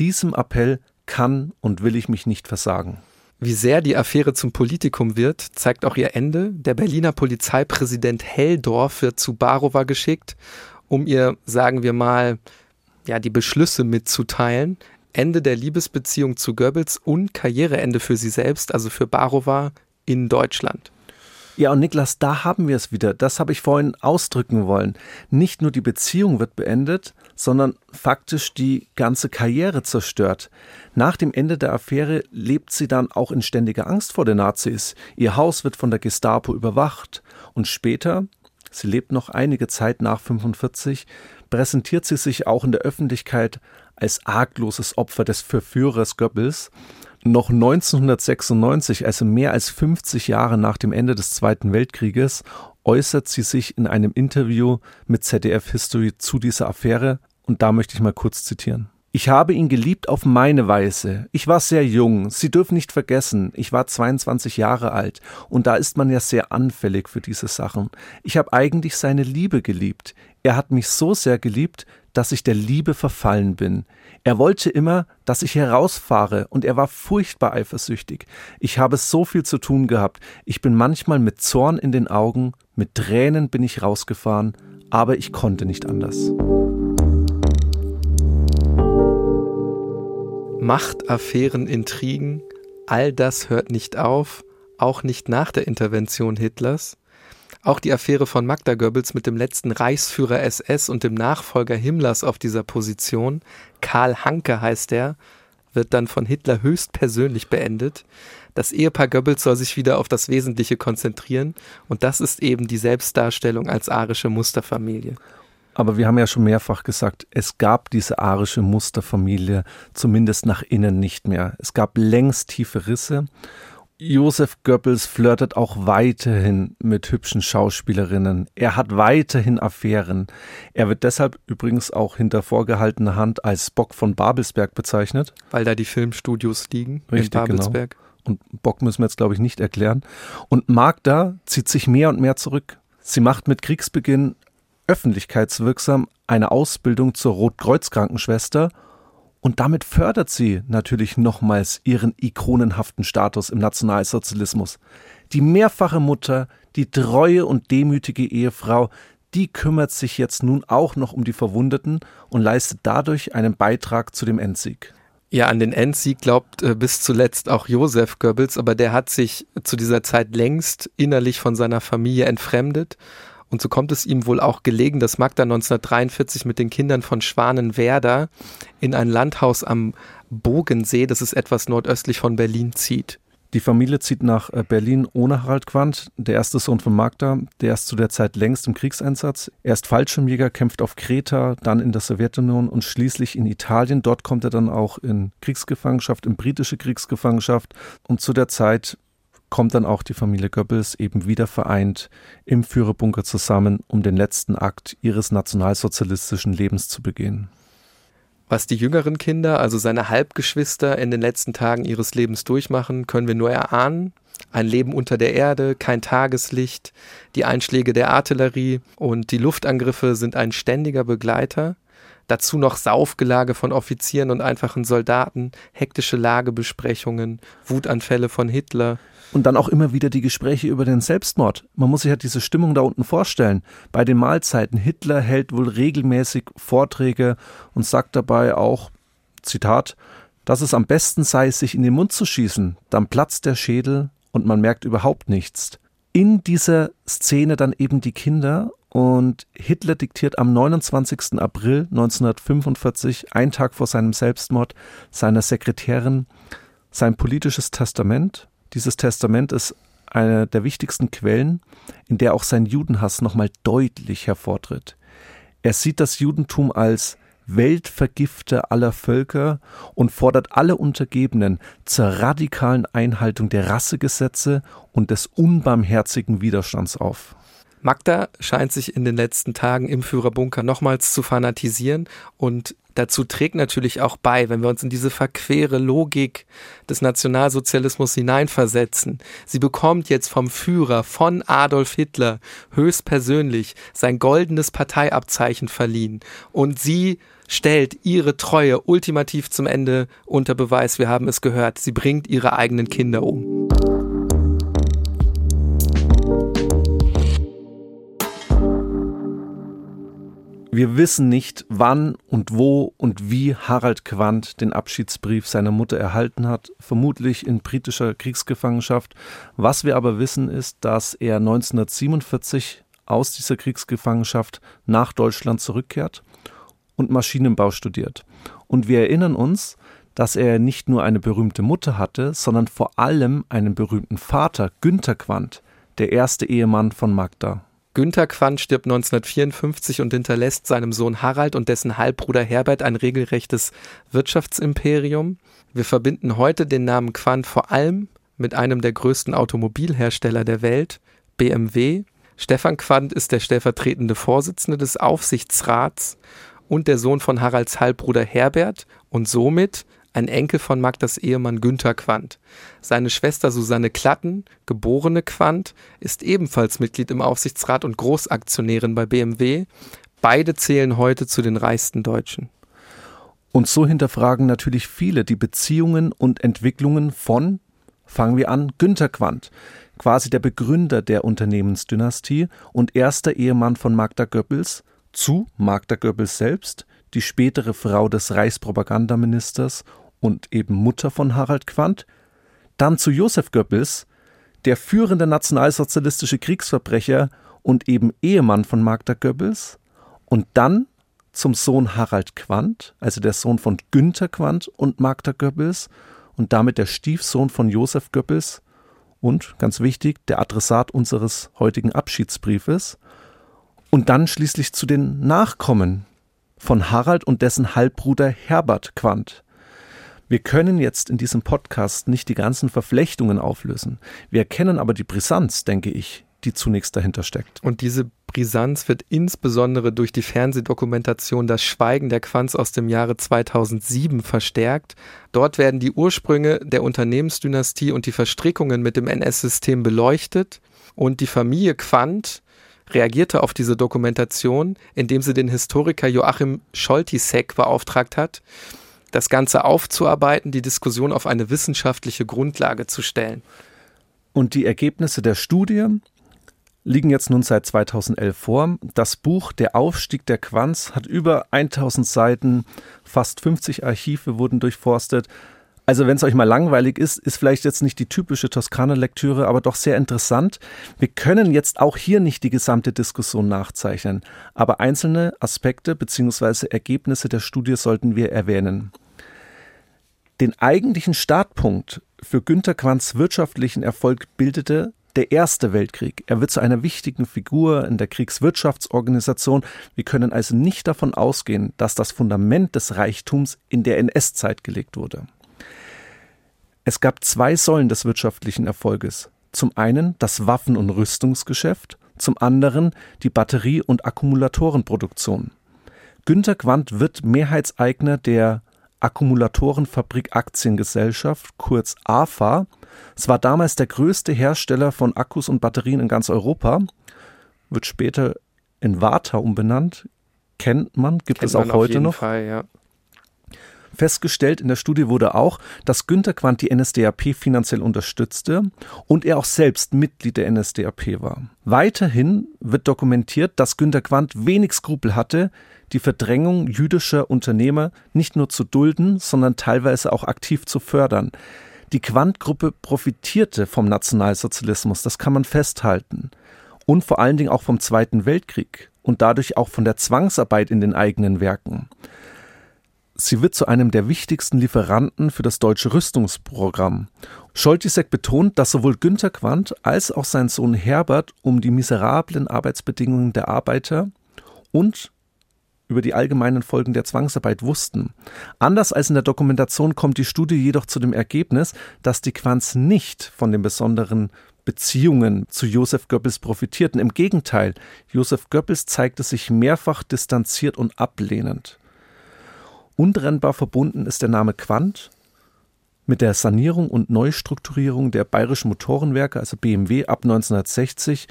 Diesem Appell kann und will ich mich nicht versagen. Wie sehr die Affäre zum Politikum wird, zeigt auch ihr Ende. Der Berliner Polizeipräsident Helldorf wird zu Barova geschickt, um ihr, sagen wir mal, ja, die Beschlüsse mitzuteilen. Ende der Liebesbeziehung zu Goebbels und Karriereende für sie selbst, also für Barova in Deutschland. Ja, und Niklas, da haben wir es wieder. Das habe ich vorhin ausdrücken wollen. Nicht nur die Beziehung wird beendet, sondern faktisch die ganze Karriere zerstört. Nach dem Ende der Affäre lebt sie dann auch in ständiger Angst vor den Nazis. Ihr Haus wird von der Gestapo überwacht. Und später, sie lebt noch einige Zeit nach 45, präsentiert sie sich auch in der Öffentlichkeit als argloses Opfer des Verführers Goebbels noch 1996, also mehr als 50 Jahre nach dem Ende des Zweiten Weltkrieges, äußert sie sich in einem Interview mit ZDF History zu dieser Affäre und da möchte ich mal kurz zitieren. Ich habe ihn geliebt auf meine Weise. Ich war sehr jung. Sie dürfen nicht vergessen, ich war 22 Jahre alt und da ist man ja sehr anfällig für diese Sachen. Ich habe eigentlich seine Liebe geliebt. Er hat mich so sehr geliebt, dass ich der Liebe verfallen bin. Er wollte immer, dass ich herausfahre, und er war furchtbar eifersüchtig. Ich habe so viel zu tun gehabt. Ich bin manchmal mit Zorn in den Augen, mit Tränen bin ich rausgefahren, aber ich konnte nicht anders. Machtaffären, Intrigen, all das hört nicht auf, auch nicht nach der Intervention Hitlers. Auch die Affäre von Magda Goebbels mit dem letzten Reichsführer SS und dem Nachfolger Himmlers auf dieser Position, Karl Hanke heißt er, wird dann von Hitler höchstpersönlich beendet. Das Ehepaar Goebbels soll sich wieder auf das Wesentliche konzentrieren und das ist eben die Selbstdarstellung als arische Musterfamilie. Aber wir haben ja schon mehrfach gesagt, es gab diese arische Musterfamilie zumindest nach innen nicht mehr. Es gab längst tiefe Risse Josef Goebbels flirtet auch weiterhin mit hübschen Schauspielerinnen. Er hat weiterhin Affären. Er wird deshalb übrigens auch hinter vorgehaltener Hand als Bock von Babelsberg bezeichnet. Weil da die Filmstudios liegen Richtig, in genau. Babelsberg. Genau. Und Bock müssen wir jetzt, glaube ich, nicht erklären. Und Magda zieht sich mehr und mehr zurück. Sie macht mit Kriegsbeginn öffentlichkeitswirksam eine Ausbildung zur Rotkreuzkrankenschwester und damit fördert sie natürlich nochmals ihren ikonenhaften Status im Nationalsozialismus. Die mehrfache Mutter, die treue und demütige Ehefrau, die kümmert sich jetzt nun auch noch um die Verwundeten und leistet dadurch einen Beitrag zu dem Endsieg. Ja, an den Endsieg glaubt äh, bis zuletzt auch Josef Goebbels, aber der hat sich zu dieser Zeit längst innerlich von seiner Familie entfremdet und so kommt es ihm wohl auch gelegen, dass Magda 1943 mit den Kindern von Schwanenwerder in ein Landhaus am Bogensee, das ist etwas nordöstlich von Berlin, zieht. Die Familie zieht nach äh, Berlin ohne Harald Quandt, der erste Sohn von Magda, der ist zu der Zeit längst im Kriegseinsatz. Er ist Fallschirmjäger, kämpft auf Kreta, dann in der Sowjetunion und schließlich in Italien. Dort kommt er dann auch in Kriegsgefangenschaft, in britische Kriegsgefangenschaft. Und zu der Zeit kommt dann auch die Familie Goebbels eben wieder vereint im Führerbunker zusammen, um den letzten Akt ihres nationalsozialistischen Lebens zu begehen. Was die jüngeren Kinder, also seine Halbgeschwister, in den letzten Tagen ihres Lebens durchmachen, können wir nur erahnen. Ein Leben unter der Erde, kein Tageslicht, die Einschläge der Artillerie und die Luftangriffe sind ein ständiger Begleiter. Dazu noch Saufgelage von Offizieren und einfachen Soldaten, hektische Lagebesprechungen, Wutanfälle von Hitler, und dann auch immer wieder die Gespräche über den Selbstmord. Man muss sich halt diese Stimmung da unten vorstellen. Bei den Mahlzeiten, Hitler hält wohl regelmäßig Vorträge und sagt dabei auch, Zitat, dass es am besten sei, sich in den Mund zu schießen, dann platzt der Schädel und man merkt überhaupt nichts. In dieser Szene dann eben die Kinder und Hitler diktiert am 29. April 1945, einen Tag vor seinem Selbstmord, seiner Sekretärin sein politisches Testament dieses Testament ist eine der wichtigsten Quellen, in der auch sein Judenhass nochmal deutlich hervortritt. Er sieht das Judentum als Weltvergifter aller Völker und fordert alle Untergebenen zur radikalen Einhaltung der Rassegesetze und des unbarmherzigen Widerstands auf. Magda scheint sich in den letzten Tagen im Führerbunker nochmals zu fanatisieren und dazu trägt natürlich auch bei, wenn wir uns in diese verquere Logik des Nationalsozialismus hineinversetzen. Sie bekommt jetzt vom Führer, von Adolf Hitler, höchstpersönlich sein goldenes Parteiabzeichen verliehen und sie stellt ihre Treue ultimativ zum Ende unter Beweis. Wir haben es gehört. Sie bringt ihre eigenen Kinder um. Wir wissen nicht, wann und wo und wie Harald Quandt den Abschiedsbrief seiner Mutter erhalten hat, vermutlich in britischer Kriegsgefangenschaft. Was wir aber wissen ist, dass er 1947 aus dieser Kriegsgefangenschaft nach Deutschland zurückkehrt und Maschinenbau studiert. Und wir erinnern uns, dass er nicht nur eine berühmte Mutter hatte, sondern vor allem einen berühmten Vater, Günther Quandt, der erste Ehemann von Magda. Günther Quandt stirbt 1954 und hinterlässt seinem Sohn Harald und dessen Halbbruder Herbert ein regelrechtes Wirtschaftsimperium. Wir verbinden heute den Namen Quandt vor allem mit einem der größten Automobilhersteller der Welt, BMW. Stefan Quandt ist der stellvertretende Vorsitzende des Aufsichtsrats und der Sohn von Haralds Halbbruder Herbert und somit ein Enkel von Magdas Ehemann Günther Quandt. Seine Schwester Susanne Klatten, geborene Quandt, ist ebenfalls Mitglied im Aufsichtsrat und Großaktionärin bei BMW. Beide zählen heute zu den reichsten Deutschen. Und so hinterfragen natürlich viele die Beziehungen und Entwicklungen von, fangen wir an, Günther Quandt, quasi der Begründer der Unternehmensdynastie und erster Ehemann von Magda Goebbels, zu Magda Goebbels selbst, die spätere Frau des Reichspropagandaministers und eben Mutter von Harald Quandt, dann zu Josef Goebbels, der führende nationalsozialistische Kriegsverbrecher und eben Ehemann von Magda Goebbels, und dann zum Sohn Harald Quandt, also der Sohn von Günther Quandt und Magda Goebbels und damit der Stiefsohn von Josef Goebbels und, ganz wichtig, der Adressat unseres heutigen Abschiedsbriefes, und dann schließlich zu den Nachkommen von Harald und dessen Halbbruder Herbert Quandt, wir können jetzt in diesem Podcast nicht die ganzen Verflechtungen auflösen. Wir erkennen aber die Brisanz, denke ich, die zunächst dahinter steckt. Und diese Brisanz wird insbesondere durch die Fernsehdokumentation Das Schweigen der Quanz aus dem Jahre 2007 verstärkt. Dort werden die Ursprünge der Unternehmensdynastie und die Verstrickungen mit dem NS-System beleuchtet. Und die Familie Quandt reagierte auf diese Dokumentation, indem sie den Historiker Joachim Scholtisek beauftragt hat, das Ganze aufzuarbeiten, die Diskussion auf eine wissenschaftliche Grundlage zu stellen. Und die Ergebnisse der Studie liegen jetzt nun seit 2011 vor. Das Buch Der Aufstieg der Quanz hat über 1000 Seiten, fast 50 Archive wurden durchforstet. Also wenn es euch mal langweilig ist, ist vielleicht jetzt nicht die typische Toskana-Lektüre, aber doch sehr interessant. Wir können jetzt auch hier nicht die gesamte Diskussion nachzeichnen, aber einzelne Aspekte bzw. Ergebnisse der Studie sollten wir erwähnen. Den eigentlichen Startpunkt für Günter Quants wirtschaftlichen Erfolg bildete der Erste Weltkrieg. Er wird zu einer wichtigen Figur in der Kriegswirtschaftsorganisation. Wir können also nicht davon ausgehen, dass das Fundament des Reichtums in der NS-Zeit gelegt wurde. Es gab zwei Säulen des wirtschaftlichen Erfolges. Zum einen das Waffen- und Rüstungsgeschäft, zum anderen die Batterie- und Akkumulatorenproduktion. Günter Quandt wird Mehrheitseigner der Akkumulatorenfabrik Aktiengesellschaft, kurz AFA. Es war damals der größte Hersteller von Akkus und Batterien in ganz Europa, wird später in Warta umbenannt. Kennt man, gibt Kennt es auch heute noch. Fall, ja. Festgestellt in der Studie wurde auch, dass Günter Quandt die NSDAP finanziell unterstützte und er auch selbst Mitglied der NSDAP war. Weiterhin wird dokumentiert, dass Günter Quandt wenig Skrupel hatte, die Verdrängung jüdischer Unternehmer nicht nur zu dulden, sondern teilweise auch aktiv zu fördern. Die Quandt-Gruppe profitierte vom Nationalsozialismus, das kann man festhalten. Und vor allen Dingen auch vom Zweiten Weltkrieg und dadurch auch von der Zwangsarbeit in den eigenen Werken. Sie wird zu einem der wichtigsten Lieferanten für das deutsche Rüstungsprogramm. Scholtisek betont, dass sowohl Günter Quandt als auch sein Sohn Herbert um die miserablen Arbeitsbedingungen der Arbeiter und über die allgemeinen Folgen der Zwangsarbeit wussten. Anders als in der Dokumentation kommt die Studie jedoch zu dem Ergebnis, dass die Quanz nicht von den besonderen Beziehungen zu Josef Goebbels profitierten. Im Gegenteil, Josef Goebbels zeigte sich mehrfach distanziert und ablehnend. Untrennbar verbunden ist der Name Quandt mit der Sanierung und Neustrukturierung der bayerischen Motorenwerke, also BMW, ab 1960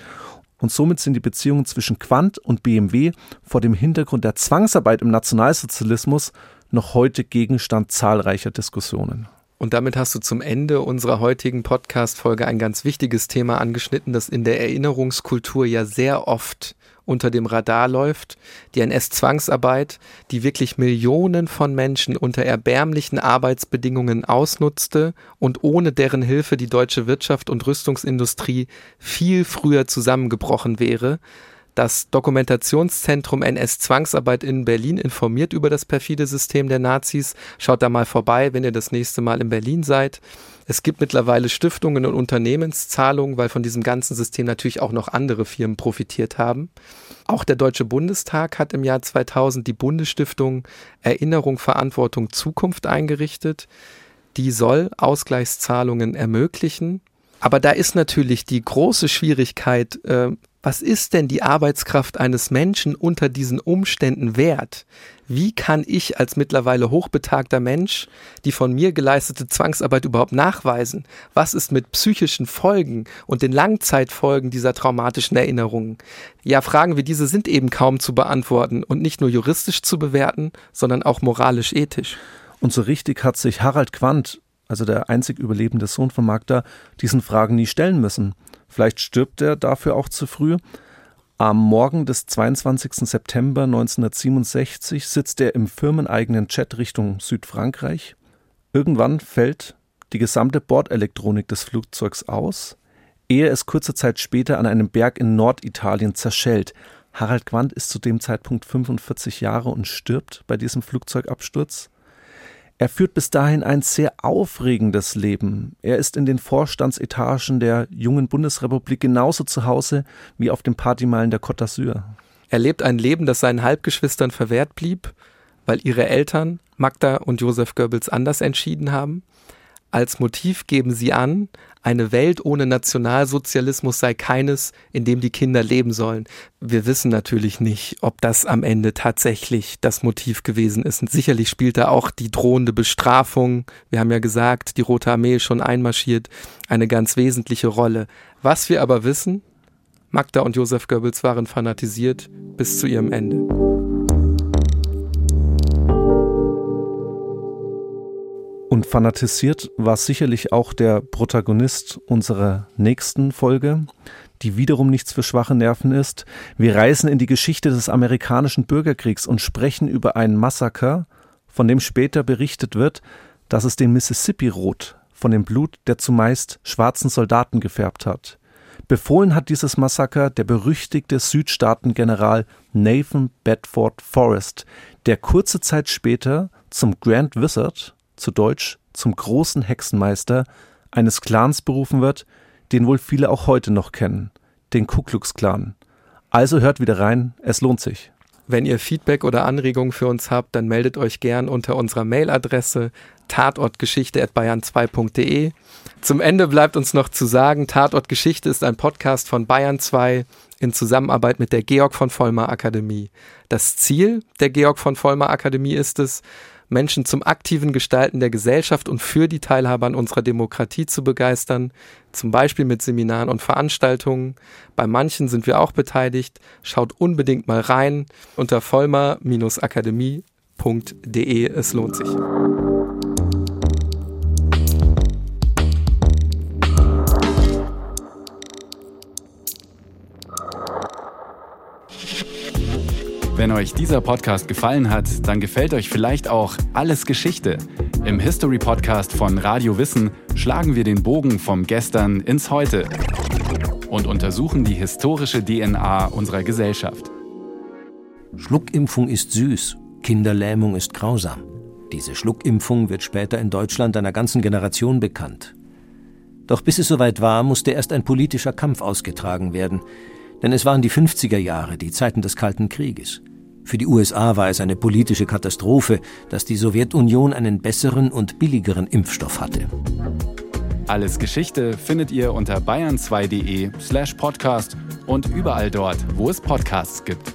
und somit sind die Beziehungen zwischen Quandt und BMW vor dem Hintergrund der Zwangsarbeit im Nationalsozialismus noch heute Gegenstand zahlreicher Diskussionen. Und damit hast du zum Ende unserer heutigen Podcast-Folge ein ganz wichtiges Thema angeschnitten, das in der Erinnerungskultur ja sehr oft unter dem Radar läuft, die NS-Zwangsarbeit, die wirklich Millionen von Menschen unter erbärmlichen Arbeitsbedingungen ausnutzte und ohne deren Hilfe die deutsche Wirtschaft und Rüstungsindustrie viel früher zusammengebrochen wäre. Das Dokumentationszentrum NS-Zwangsarbeit in Berlin informiert über das perfide System der Nazis. Schaut da mal vorbei, wenn ihr das nächste Mal in Berlin seid. Es gibt mittlerweile Stiftungen und Unternehmenszahlungen, weil von diesem ganzen System natürlich auch noch andere Firmen profitiert haben. Auch der Deutsche Bundestag hat im Jahr 2000 die Bundesstiftung Erinnerung, Verantwortung, Zukunft eingerichtet. Die soll Ausgleichszahlungen ermöglichen. Aber da ist natürlich die große Schwierigkeit, äh, was ist denn die Arbeitskraft eines Menschen unter diesen Umständen wert? Wie kann ich als mittlerweile hochbetagter Mensch die von mir geleistete Zwangsarbeit überhaupt nachweisen? Was ist mit psychischen Folgen und den Langzeitfolgen dieser traumatischen Erinnerungen? Ja, Fragen wie diese sind eben kaum zu beantworten und nicht nur juristisch zu bewerten, sondern auch moralisch-ethisch. Und so richtig hat sich Harald Quandt, also der einzig überlebende Sohn von Magda, diesen Fragen nie stellen müssen. Vielleicht stirbt er dafür auch zu früh. Am Morgen des 22. September 1967 sitzt er im firmeneigenen Jet Richtung Südfrankreich. Irgendwann fällt die gesamte Bordelektronik des Flugzeugs aus, ehe es kurze Zeit später an einem Berg in Norditalien zerschellt. Harald Quandt ist zu dem Zeitpunkt 45 Jahre und stirbt bei diesem Flugzeugabsturz. Er führt bis dahin ein sehr aufregendes Leben. Er ist in den Vorstandsetagen der jungen Bundesrepublik genauso zu Hause wie auf den Partymeilen der Côte d'Azur. Er lebt ein Leben, das seinen Halbgeschwistern verwehrt blieb, weil ihre Eltern, Magda und Josef Goebbels, anders entschieden haben. Als Motiv geben sie an, eine Welt ohne Nationalsozialismus sei keines, in dem die Kinder leben sollen. Wir wissen natürlich nicht, ob das am Ende tatsächlich das Motiv gewesen ist. Und sicherlich spielt da auch die drohende Bestrafung, wir haben ja gesagt, die Rote Armee ist schon einmarschiert, eine ganz wesentliche Rolle. Was wir aber wissen, Magda und Josef Goebbels waren fanatisiert bis zu ihrem Ende. Und fanatisiert war sicherlich auch der Protagonist unserer nächsten Folge, die wiederum nichts für schwache Nerven ist. Wir reisen in die Geschichte des amerikanischen Bürgerkriegs und sprechen über ein Massaker, von dem später berichtet wird, dass es den Mississippi rot von dem Blut der zumeist schwarzen Soldaten gefärbt hat. Befohlen hat dieses Massaker der berüchtigte Südstaatengeneral Nathan Bedford Forrest, der kurze Zeit später zum Grand Wizard zu Deutsch zum großen Hexenmeister eines Clans berufen wird, den wohl viele auch heute noch kennen, den Ku Klux Klan. Also hört wieder rein, es lohnt sich. Wenn ihr Feedback oder Anregungen für uns habt, dann meldet euch gern unter unserer Mailadresse tatortgeschichte.bayern2.de. Zum Ende bleibt uns noch zu sagen, Tatortgeschichte ist ein Podcast von Bayern 2 in Zusammenarbeit mit der Georg von Vollmer Akademie. Das Ziel der Georg von Vollmer Akademie ist es, Menschen zum aktiven Gestalten der Gesellschaft und für die Teilhabe an unserer Demokratie zu begeistern, zum Beispiel mit Seminaren und Veranstaltungen. Bei manchen sind wir auch beteiligt. Schaut unbedingt mal rein unter vollmer-akademie.de. Es lohnt sich. Wenn euch dieser Podcast gefallen hat, dann gefällt euch vielleicht auch Alles Geschichte. Im History Podcast von Radio Wissen schlagen wir den Bogen vom Gestern ins Heute und untersuchen die historische DNA unserer Gesellschaft. Schluckimpfung ist süß, Kinderlähmung ist grausam. Diese Schluckimpfung wird später in Deutschland einer ganzen Generation bekannt. Doch bis es soweit war, musste erst ein politischer Kampf ausgetragen werden, denn es waren die 50er Jahre, die Zeiten des Kalten Krieges. Für die USA war es eine politische Katastrophe, dass die Sowjetunion einen besseren und billigeren Impfstoff hatte. Alles Geschichte findet ihr unter bayern2.de slash podcast und überall dort, wo es Podcasts gibt.